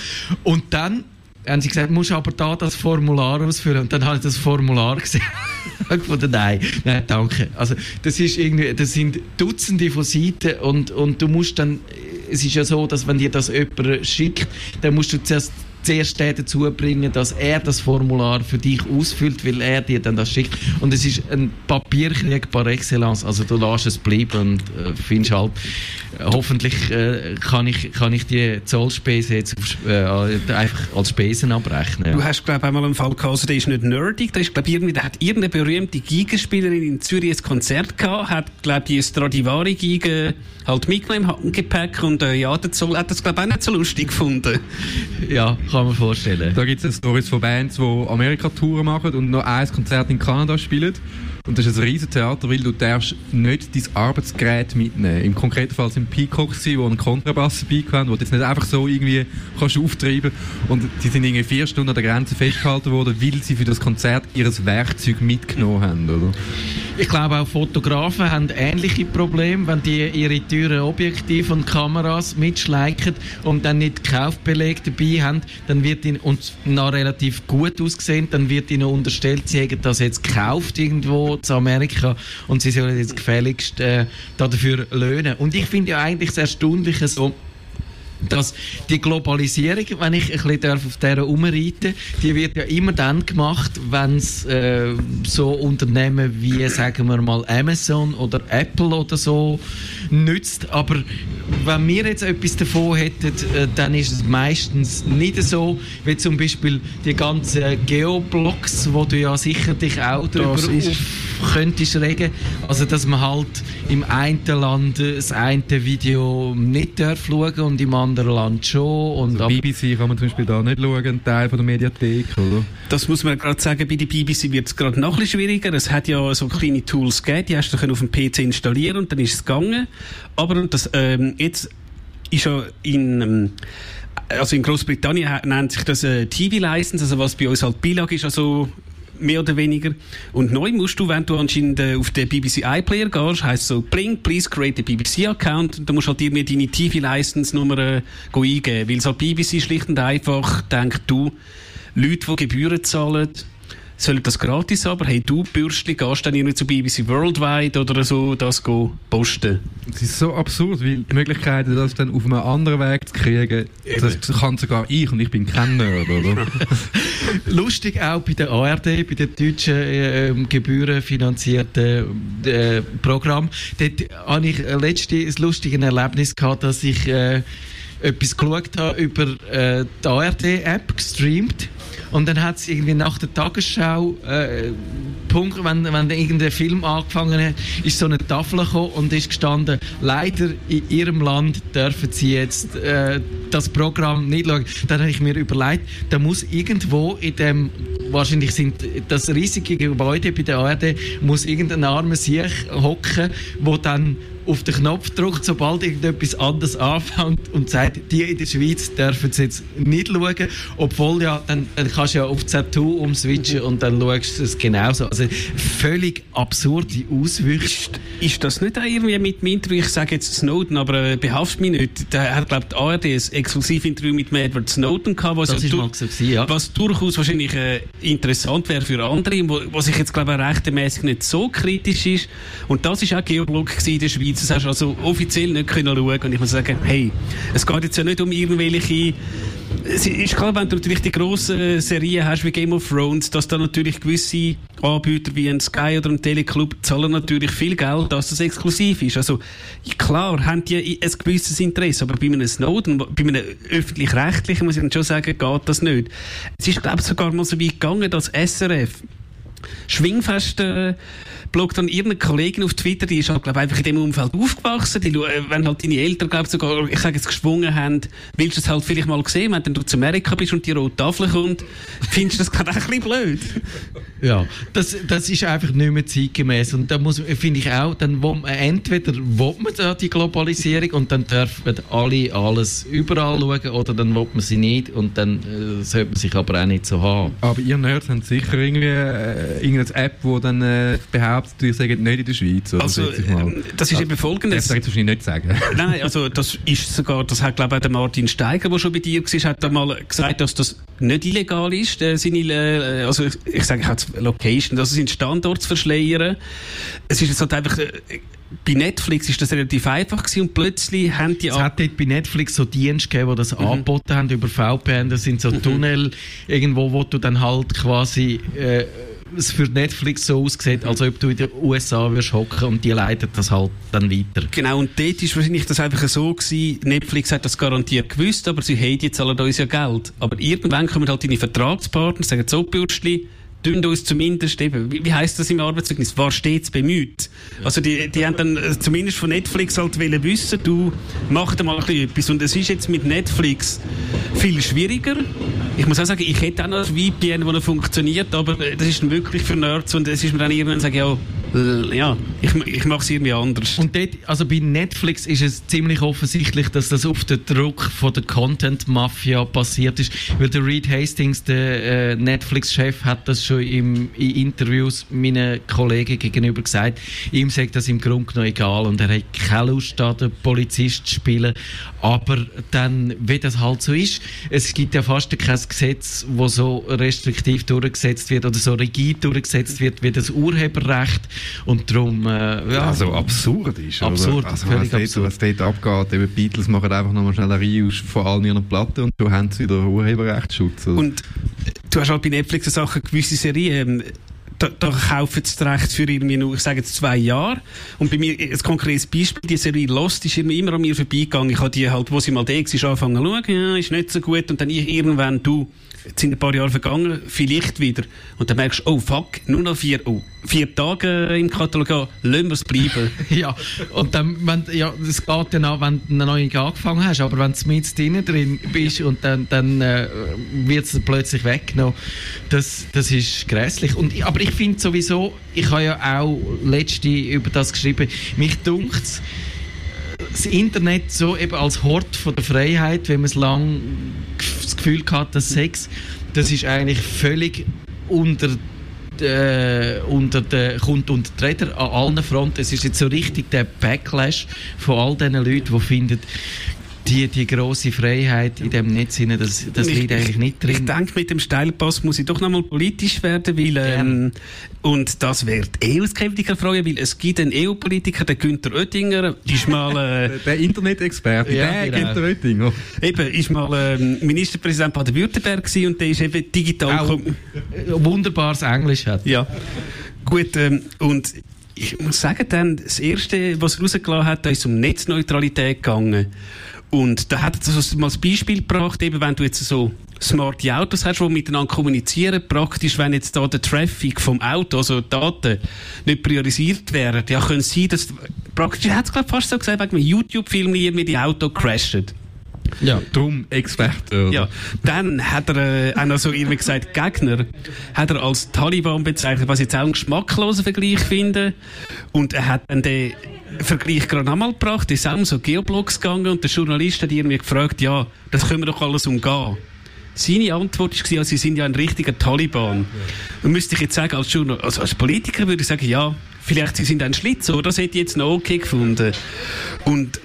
Und dann haben sie gesagt, musst aber da das Formular ausfüllen. Und dann habe ich das Formular gesehen. gefunden, nein, nein, danke. Also, das ist irgendwie, das sind Dutzende von Seiten und, und du musst dann es ist ja so, dass wenn dir das jemand schickt, dann musst du zuerst zuerst den dazu bringen, dass er das Formular für dich ausfüllt, weil er dir dann das schickt. Und es ist ein Papierkrieg par excellence. Also du lässt es bleiben und äh, findest halt, äh, hoffentlich äh, kann, ich, kann ich die Zollspesen jetzt auf, äh, einfach als Spesen abrechnen. Du hast, glaube ich, einmal einen Fall gehabt, also der ist nicht nerdig, der ist, glaube irgendwie, der hat irgendeine berühmte Gigenspielerin in Zürich ein Konzert gehabt, hat, glaube ich, die Stradivari-Giga halt mitgenommen im Gepäck und äh, ja, der Zoll hat das, glaube ich, auch nicht so lustig gefunden. Ja, kann man vorstellen. Da gibt es Stories von Bands, die Amerika-Touren machen und noch ein Konzert in Kanada spielen. Und das ist ein riesen Theater, weil du darfst nicht dein Arbeitsgerät mitnehmen. Im konkreten Fall sind Peacocks, die einen Kontrabass dabei haben, du jetzt nicht einfach so irgendwie kannst auftreiben Und die sind irgendwie vier Stunden an der Grenze festgehalten worden, weil sie für das Konzert ihr Werkzeug mitgenommen haben, oder? Ich glaube auch Fotografen haben ähnliche Probleme, wenn die ihre teuren Objektive und Kameras mitschleichen und dann nicht Kaufbeleg dabei haben, dann wird ihnen, und noch relativ gut aussehen, dann wird ihnen unterstellt, sie hätten das jetzt gekauft irgendwo zu Amerika und sie sollen jetzt gefälligst äh, dafür löhnen. Und ich finde ja eigentlich das Erstaunliche so, dass die Globalisierung, wenn ich ein bisschen auf dieser umreiten die wird ja immer dann gemacht, wenn es äh, so Unternehmen wie, sagen wir mal, Amazon oder Apple oder so nützt. Aber wenn wir jetzt etwas davon hätten, äh, dann ist es meistens nicht so, wie zum Beispiel die ganzen Geoblocks, wo du ja sicher dich auch darüber könntest regen. Also, dass man halt im einen Land das eine Video nicht darf schauen und im anderen Land schon. Und also BBC kann man zum Beispiel da nicht schauen, ein Teil von der Mediathek, oder? Das muss man gerade sagen, bei der BBC wird es gerade noch ein bisschen schwieriger. Es hat ja so kleine Tools gegeben, die hast du auf dem PC installieren und dann ist es gegangen. Aber das, ähm, jetzt ist ja in... Ähm, also in Großbritannien nennt sich das äh, TV-License, also was bei uns halt Beilage ist, also mehr oder weniger. Und neu musst du, wenn du anscheinend äh, auf den BBC iPlayer gehst, heisst so, bring, please create a BBC-Account, dann musst du halt irgendwie deine TV-License-Nummer äh, eingeben, weil so BBC schlicht und einfach denkt, du, Leute, die Gebühren zahlen, sollen das gratis aber hey du Bürstli gehst dann irgendwie zu BBC Worldwide oder so das go posten? Das ist so absurd weil die Möglichkeiten das dann auf einem anderen Weg zu kriegen das kann sogar ich und ich bin kein Nerd oder? Lustig auch bei der ARD bei den deutschen äh, gebührenfinanzierten äh, Programm. Dort habe ich letzte ein lustiges Erlebnis gehabt dass ich äh, etwas geschaut habe über äh, die ARD-App gestreamt und dann hat es irgendwie nach der Tagesschau, äh, Punkt, wenn, wenn irgendein Film angefangen hat, ist so eine Tafel gekommen und ist gestanden, leider in ihrem Land dürfen sie jetzt äh, das Programm nicht schauen. Dann habe ich mir überlegt, da muss irgendwo in dem, wahrscheinlich sind das riesige Gebäude bei der ARD, muss irgendein armer Sieg hocken, wo dann auf den Knopf drückt, sobald irgendetwas anderes anfängt und sagt, die in der Schweiz dürfen es jetzt nicht schauen, obwohl ja, dann, dann kannst du ja auf Z2 umswitchen und dann schaust du es genauso. Also völlig absurde Auswüchse. Ist, ist das nicht auch irgendwie mit dem Interview, ich sage jetzt Snowden, aber äh, behaft mich nicht, da hat glaube die ARD ein Exklusivinterview mit Edward Snowden gehabt, was, das ja so gewesen, ja. was durchaus wahrscheinlich äh, interessant wäre für andere, was ich jetzt glaube rechtmäßig nicht so kritisch ist und das ist auch Geoblog in der Schweiz das hast du also offiziell nicht können schauen und ich muss sagen, hey, es geht jetzt ja nicht um irgendwelche es ist klar, wenn du natürlich die grossen Serien hast wie Game of Thrones, dass da natürlich gewisse Anbieter wie ein Sky oder ein Teleclub zahlen natürlich viel Geld, dass das exklusiv ist. Also klar haben die ein gewisses Interesse, aber bei einem Snowden, bei einem öffentlich-rechtlichen muss ich dann schon sagen, geht das nicht. Es ist glaube ich sogar mal so weit gegangen, dass SRF Schwingfest äh, bloggt dann irgendeine Kollegin auf Twitter, die ist halt, glaube einfach in dem Umfeld aufgewachsen. Die, äh, wenn halt deine Eltern, glaube sogar, ich sage jetzt, geschwungen haben, willst du es halt vielleicht mal sehen, wenn du zu Amerika bist und die rote Tafel kommt, findest du das gerade ein bisschen blöd. Ja, das, das ist einfach nicht mehr zeitgemäß. Und da muss, finde ich auch, dann wo man, entweder will man da die Globalisierung und dann dürfen alle alles überall schauen oder dann will man sie nicht und dann äh, sollte man sich aber auch nicht so haben. Aber ihr Nerds haben sicher irgendwie äh, irgendeine App, wo dann äh, behauptet, behauptet, ihr sagt nicht in der Schweiz. Oder? Also, ähm, das ist eben folgendes. Das darf ich wahrscheinlich nicht sagen. Nein, also das ist sogar, das hat glaube ich der Martin Steiger, der schon bei dir war, hat einmal gesagt, dass das nicht illegal ist, äh, seine, äh, also ich, ich sage jetzt Location, dass es in Standort zu verschleiern. Es ist jetzt halt einfach, äh, bei Netflix ist das relativ einfach gewesen und plötzlich haben die... Es hat dort bei Netflix so Dienste gegeben, die das mhm. angeboten haben über VPN. Das sind so mhm. Tunnel irgendwo, wo du dann halt quasi... Äh, es für Netflix so aussieht, als ob du in den USA wirst hocken und die leitet das halt dann weiter. Genau, und dort ist wahrscheinlich das einfach so gewesen, Netflix hat das garantiert gewusst, aber sie haben jetzt alle uns ja Geld. Aber irgendwann kommen halt deine Vertragspartner, sagen so, Bürstli, tun uns zumindest eben, wie, wie heißt das im Arbeitszeugnis, war stets bemüht. Also die, die haben dann äh, zumindest von Netflix halt wollen wissen, du mach da mal ein bisschen etwas. Und es ist jetzt mit Netflix viel schwieriger. Ich muss auch sagen, ich hätte auch noch ein VPN, das funktioniert, aber äh, das ist wirklich für Nerds und es ist mir dann irgendwann sagen, ja, ja, ich, ich mache es irgendwie anders. Und dort, also bei Netflix ist es ziemlich offensichtlich, dass das auf den Druck von der Content-Mafia passiert ist, weil der Reed Hastings, der äh, Netflix-Chef, hat das schon im, in Interviews meinen Kollegen gegenüber gesagt. Ihm sagt das im Grunde genommen egal und er hat keine Lust, da den Polizist zu spielen. Aber dann, wie das halt so ist, es gibt ja fast kein Gesetz, wo so restriktiv durchgesetzt wird oder so rigid durchgesetzt wird wie das Urheberrecht. Und darum, äh, ja. Also absurd ist. Absurd, also, was, dort, absurd. was dort abgeht, eben die Beatles machen einfach nochmal schnell eine Reihe von allen ihren Platten und du hast wieder Urheberrechtsschutz. Also. Und du hast halt bei Netflix eine Sache, gewisse Serien, ähm, da, da kaufen sie Recht für irgendwie nur, ich sage jetzt zwei Jahre. Und bei mir, ein konkretes Beispiel, die Serie Lost ist immer, immer an mir vorbeigegangen. Ich habe die halt, wo sie mal da war, angefangen zu schauen, ja, ist nicht so gut. Und dann ich irgendwann, du, Jetzt sind ein paar Jahre vergangen, vielleicht wieder. Und dann merkst du, oh fuck, nur noch vier, oh, vier Tage im Katalog, lassen wir es bleiben. ja, und dann, wenn, ja, das geht dann auch, wenn du noch nicht angefangen hast, aber wenn du mit drinnen drin bist und dann, dann äh, wird es plötzlich weggenommen, das, das ist grässlich. Und, aber ich finde sowieso, ich habe ja auch letzte über das geschrieben, mich dunkt das Internet so eben als Hort von der Freiheit, wenn man es lang das Gefühl hat, dass Sex, das ist eigentlich völlig unter äh, unter der, kommt unter die an allen Fronten. Es ist jetzt so richtig der Backlash von all diesen Leuten, die finden, die, die grosse Freiheit in dem Netz, das, das ich, liegt eigentlich nicht drin. Ich denke, mit dem Steilpass muss ich doch nochmal politisch werden, weil, ähm, und das wird EU-Skeptiker fragen, weil es gibt einen EU-Politiker, der Günther Oettinger, ist mal, äh, der Internetexperte, ja, der genau. Günther Oettinger. Eben, ist mal, ähm, Ministerpräsident Baden-Württemberg und der ist eben digital... Auch wunderbares Englisch hat. Ja. Gut, ähm, und ich muss sagen, dann, das erste, was er rausgelassen hat, da ist um Netzneutralität gegangen. Und da hat er so mal das Beispiel gebracht, eben wenn du jetzt so smarte Autos hast, die miteinander kommunizieren, praktisch, wenn jetzt da der Traffic vom Auto, also Daten, nicht priorisiert werden, ja, können es sein, dass, praktisch, er hat es fast so gesagt, wegen einem YouTube-Film irgendwie die Auto crashen. Ja, drum Experte. Ja, dann hat er äh, auch noch so irgendwie gesagt, Gegner hat er als Taliban bezeichnet, was ich jetzt auch einen geschmacklosen Vergleich finde. Und er hat dann den Vergleich gerade einmal gebracht, ist auch so Geoblogs gegangen und der Journalist hat irgendwie gefragt, ja, das können wir doch alles umgehen. Seine Antwort war, ja, sie sind ja ein richtiger Taliban. Und müsste ich jetzt sagen, als, Journal also als Politiker würde ich sagen, ja, vielleicht sie sind ein Schlitzohr, das hätte ich jetzt noch okay gefunden. Und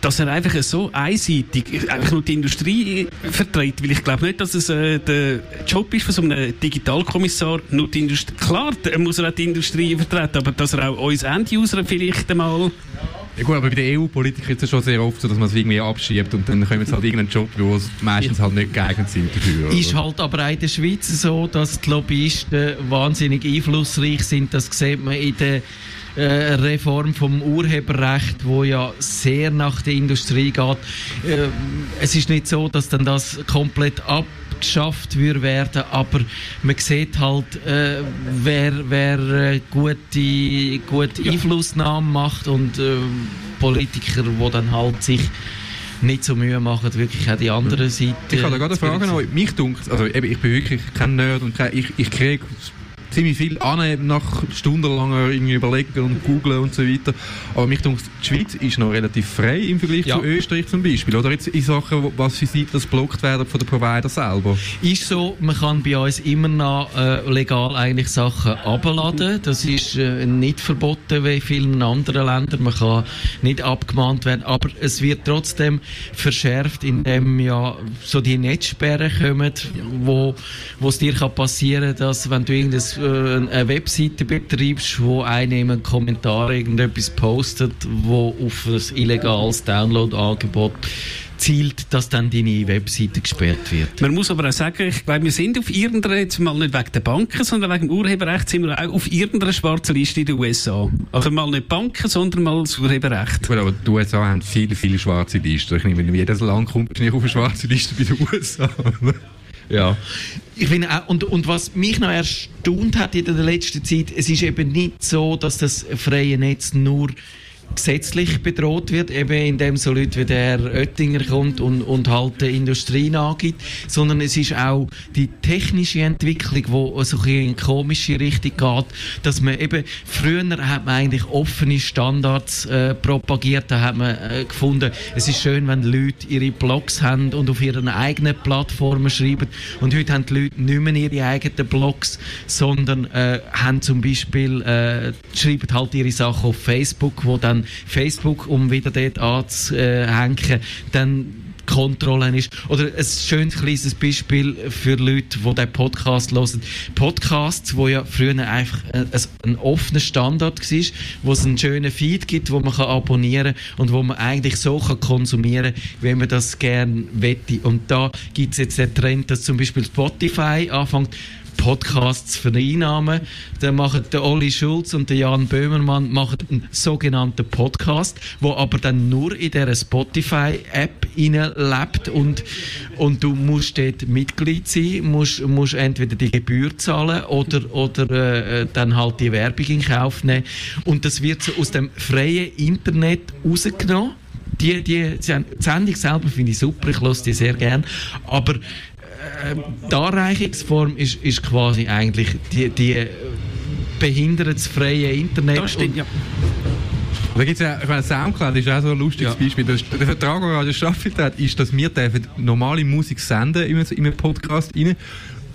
dass er einfach so einseitig einfach nur die Industrie vertritt, weil ich glaube nicht, dass es äh, der Job ist von so einem Digitalkommissar, nur die Industrie. Klar, er muss er auch die Industrie vertreten, aber dass er auch uns Enduser vielleicht einmal ja gut, aber bei den EU-Politikern ist es schon sehr oft so, dass man es irgendwie abschiebt und dann kommen sie halt irgendeinen Job, wo sie meistens halt nicht geeignet sind dafür. Ist halt aber auch in der Schweiz so, dass die Lobbyisten wahnsinnig einflussreich sind. Das sieht man in der äh, Reform vom Urheberrecht, wo ja sehr nach der Industrie geht. Äh, es ist nicht so, dass dann das komplett abgeschafft wird werden, aber man sieht halt, äh, wer, wer äh, gute, gute ja. Einflussnahme macht und äh, Politiker, die dann halt sich nicht so Mühe machen, wirklich auch die andere Seite. Ich habe da gerade eine Frage noch. Mich dunkt, also eben, ich bin wirklich kein Nerd und kein, ich, ich kriege ziemlich viel an, nach stundenlanger irgendwie überlegen und googlen und so weiter. Aber mich denke, die Schweiz ist noch relativ frei im Vergleich ja. zu Österreich zum Beispiel. Oder jetzt in Sachen, was für Seiten das blockt werden von den Provider selber. Ist so, man kann bei uns immer noch äh, legal eigentlich Sachen abladen. Das ist äh, nicht verboten wie in vielen anderen Ländern. Man kann nicht abgemahnt werden. Aber es wird trotzdem verschärft, indem ja so die Netzsperren kommen, wo, wo es dir kann passieren, dass wenn du irgendein eine Webseite betreibst, wo einer einen Kommentar irgendetwas postet, wo auf ein illegales Download-Angebot zielt, dass dann deine Webseite gesperrt wird. Man muss aber auch sagen, ich glaube, wir sind auf irgendeiner, jetzt mal nicht wegen der Banken, sondern wegen dem Urheberrecht, sind wir auch auf irgendeiner schwarzen Liste in den USA. Also mal nicht Banken, sondern mal das Urheberrecht. Gut, aber die USA haben viele, viele schwarze Listen. Ich nehme, wenn jedes Land kommt, bin ich auf eine schwarze Liste bei den USA. Ja. Ich finde auch, und, und was mich noch erstaunt hat in der letzten Zeit, es ist eben nicht so, dass das freie Netz nur gesetzlich bedroht wird, eben indem so Leute wie der Oettinger kommt und, und halt die Industrie nachgibt, sondern es ist auch die technische Entwicklung, wo so ein in komische Richtung geht, dass man eben, früher hat man eigentlich offene Standards äh, propagiert, da hat man äh, gefunden, es ist schön, wenn Leute ihre Blogs haben und auf ihren eigenen Plattformen schreiben und heute haben die Leute nicht mehr ihre eigenen Blogs, sondern äh, haben zum Beispiel, äh, schreiben halt ihre Sachen auf Facebook, wo dann Facebook, um wieder dort anzuhängen, dann Kontrolle ist. Oder ein schönes kleines Beispiel für Leute, die diesen Podcast hören. Podcasts, wo ja früher einfach ein, ein offener Standard war, wo es einen schönen Feed gibt, wo man abonnieren kann und wo man eigentlich so kann konsumieren kann, wie man das gerne wette. Und da gibt es jetzt den Trend, dass zum Beispiel Spotify anfängt, Podcasts vereinnahmen. Dann machen der Olli Schulz und der Jan Böhmermann machen einen sogenannten Podcast, wo aber dann nur in der Spotify-App lebt und, und du musst dort Mitglied sein, musst, musst entweder die Gebühr zahlen oder, oder äh, dann halt die Werbung in Kauf nehmen. Und das wird so aus dem freien Internet rausgenommen. Die, die, die Sendung selber finde ich super, ich höre die sehr gern. Aber die Anreichungsform ist, ist quasi eigentlich die, die behinderungsfreie Internet. Das stimmt, ja. Da gibt's ja, ich meine, Soundcloud ist auch so ein lustiges ja. Beispiel. Der Vertrag, den Radio Staffel hat, ist, dass wir normale Musik senden in einem Podcast rein.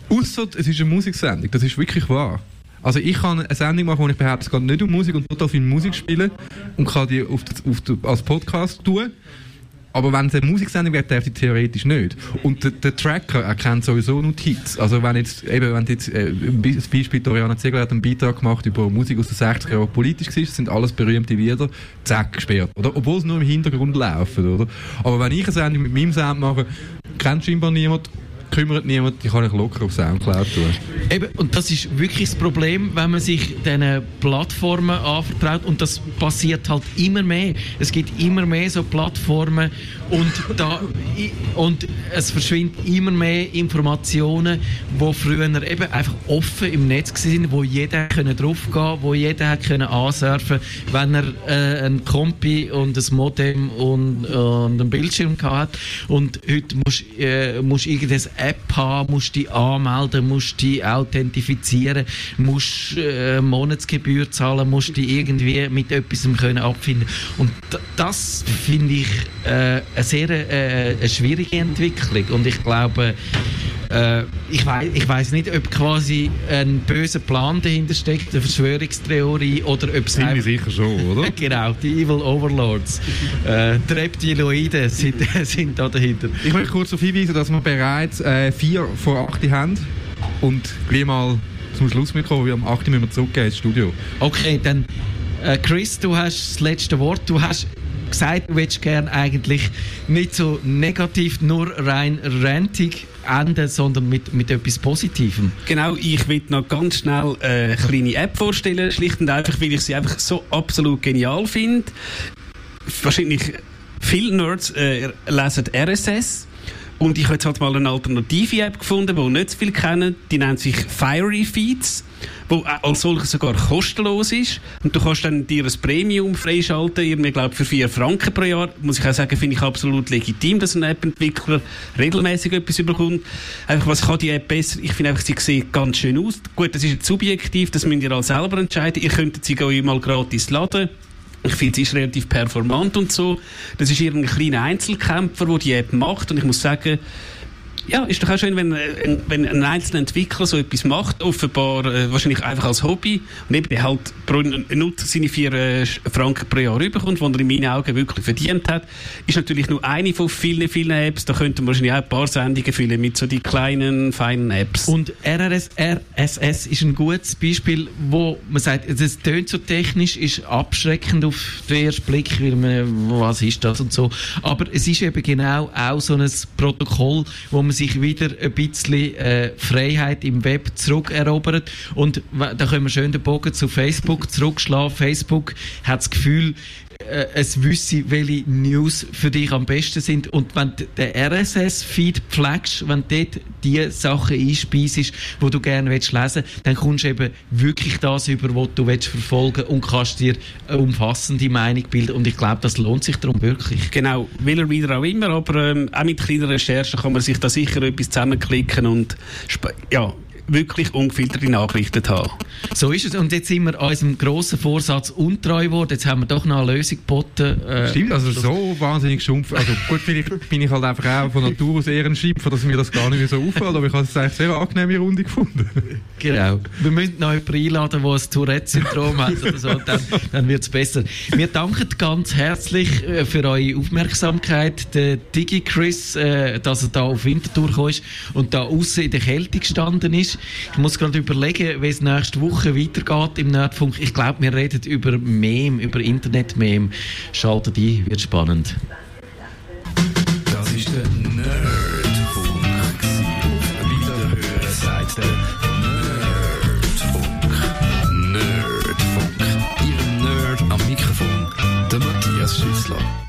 Ausser es ist eine Musiksendung. Das ist wirklich wahr. Also ich kann eine Sendung machen, wo ich behaupte, es geht nicht um Musik und total viel Musik spielen und kann die auf, auf, als Podcast tun. Aber wenn es eine Musiksendung wird, darf die theoretisch nicht. Und der, der, Tracker erkennt sowieso nur Hits. Also wenn jetzt, eben, wenn jetzt, äh, das Beispiel Doriana Ziegler hat einen Beitrag gemacht über Musik aus den 60er Jahren, politisch war, sind alles berühmte Lieder, zack, gesperrt. Oder? Obwohl es nur im Hintergrund laufen, oder? Aber wenn ich eine Sendung mit meinem Sound mache, kennt scheinbar niemand kümmert niemand, die kann ich locker auf Soundcloud tun. Eben, und das ist wirklich das Problem, wenn man sich diesen Plattformen anvertraut und das passiert halt immer mehr. Es gibt immer mehr so Plattformen und, da, und es verschwinden immer mehr Informationen, die früher eben einfach offen im Netz waren, wo jeder draufgehen konnte, wo jeder konnte ansurfen wenn er äh, ein Kompi und ein Modem und, und einen Bildschirm hatte. Und heute musst du äh, musst irgendeine App haben, musst dich anmelden, musst dich authentifizieren, musst äh, Monatsgebühr zahlen, musst dich irgendwie mit etwas können abfinden. Und das finde ich äh, eine sehr äh, eine schwierige Entwicklung und ich glaube, äh, ich weiß ich weiß nicht, ob quasi ein böser Plan dahinter steckt, eine Verschwörungstheorie oder ob es Ziemlich sicher schon, oder? genau, die Evil Overlords, äh, die Reptiloiden sind, sind da dahinter. Ich möchte kurz darauf hinweisen, dass wir bereits äh, vier vor acht haben und gleich mal zum Schluss mitkommen, wir am 8. müssen wir zurückgehen ins Studio. Okay, dann äh, Chris, du hast das letzte Wort. Du hast gesagt, du willst gerne eigentlich nicht so negativ, nur rein rantig enden, sondern mit, mit etwas Positivem. Genau, ich will noch ganz schnell eine kleine App vorstellen, schlicht und einfach, weil ich sie einfach so absolut genial finde. Wahrscheinlich viele Nerds äh, lesen RSS. Und ich habe jetzt halt mal eine alternative App gefunden, die nicht so viele kennen. Die nennt sich Fiery Feeds wo als solches sogar kostenlos ist. Und du kannst dann dir ein Premium freischalten, irgendwie, glaube für 4 Franken pro Jahr. Muss ich auch sagen, finde ich absolut legitim, dass ein App-Entwickler regelmäßig etwas überkommt. Einfach, was kann die App besser? Ich finde einfach, sie sieht ganz schön aus. Gut, das ist jetzt subjektiv, das müsst ihr alle selber entscheiden. Ihr könntet sie auch mal gratis laden. Ich finde, sie ist relativ performant und so. Das ist irgendein kleiner Einzelkämpfer, der die App macht. Und ich muss sagen, Ja, ist doch auch schön, wenn, äh, wenn ein einzelner Entwickler so etwas macht, offenbar äh, wahrscheinlich einfach als Hobby und eben der halt pro Nutzer seine vier äh, Franken pro Jahr rüberkommt, die er in meinen Augen wirklich verdient hat, ist natürlich nur eine von vielen, vielen Apps. Da könnten wahrscheinlich auch ein paar Sendungen füllen mit so die kleinen, feinen Apps. Und RRS, RSS ist ein gutes Beispiel, wo man sagt, es tönt so technisch, ist abschreckend auf den ersten Blick, weil man, was ist das und so. Aber es ist eben genau auch so ein Protokoll, wo man sich wieder ein bisschen äh, Freiheit im Web zurückerobert. Und da können wir schön den Bogen zu Facebook zurückschlagen. Facebook hat das Gefühl, äh, es wüsste, welche News für dich am besten sind. Und wenn den RSS-Feed pflegst, wenn dort die Sachen einspeist, die du gerne lesen willst, dann kommst du eben wirklich das über, was du willst verfolgen und kannst dir eine umfassende Meinung bilden. Und ich glaube, das lohnt sich darum wirklich. Genau, will er wieder auch immer, aber ähm, auch mit kleinen Recherchen kann man sich da sicher etwas zusammenklicken und ja, wirklich ungefilterte Nachrichten haben. So ist es. Und jetzt sind wir unserem grossen Vorsatz untreu geworden. Jetzt haben wir doch noch eine Lösung geboten. Äh, Stimmt, also so wahnsinnig stumpf. Also gut, vielleicht bin ich halt einfach auch von Natur aus eher ein Schipfer, dass mir das gar nicht mehr so auffällt. Aber ich habe es eigentlich sehr angenehme Runde gefunden. Genau. Wir müssen noch jemanden einladen, der ein Tourette-Syndrom hat oder so. Dann, dann wird es besser. Wir danken ganz herzlich äh, für eure Aufmerksamkeit. Der Digi Chris, äh, dass er da auf Wintertour gekommen ist und da außen in der Kälte gestanden ist. Ich muss gerade überlegen, wie es nächste Woche weitergeht im Nerdfunk. Ich glaube, wir reden über Meme, über Internet-Meme. Schaltet ein, wird spannend. Das ist der Nerdfunk. Auf Wiederhören sagt der Nerdfunk. Nerdfunk. Ihr Nerd am Mikrofon, der Matthias Schüssler.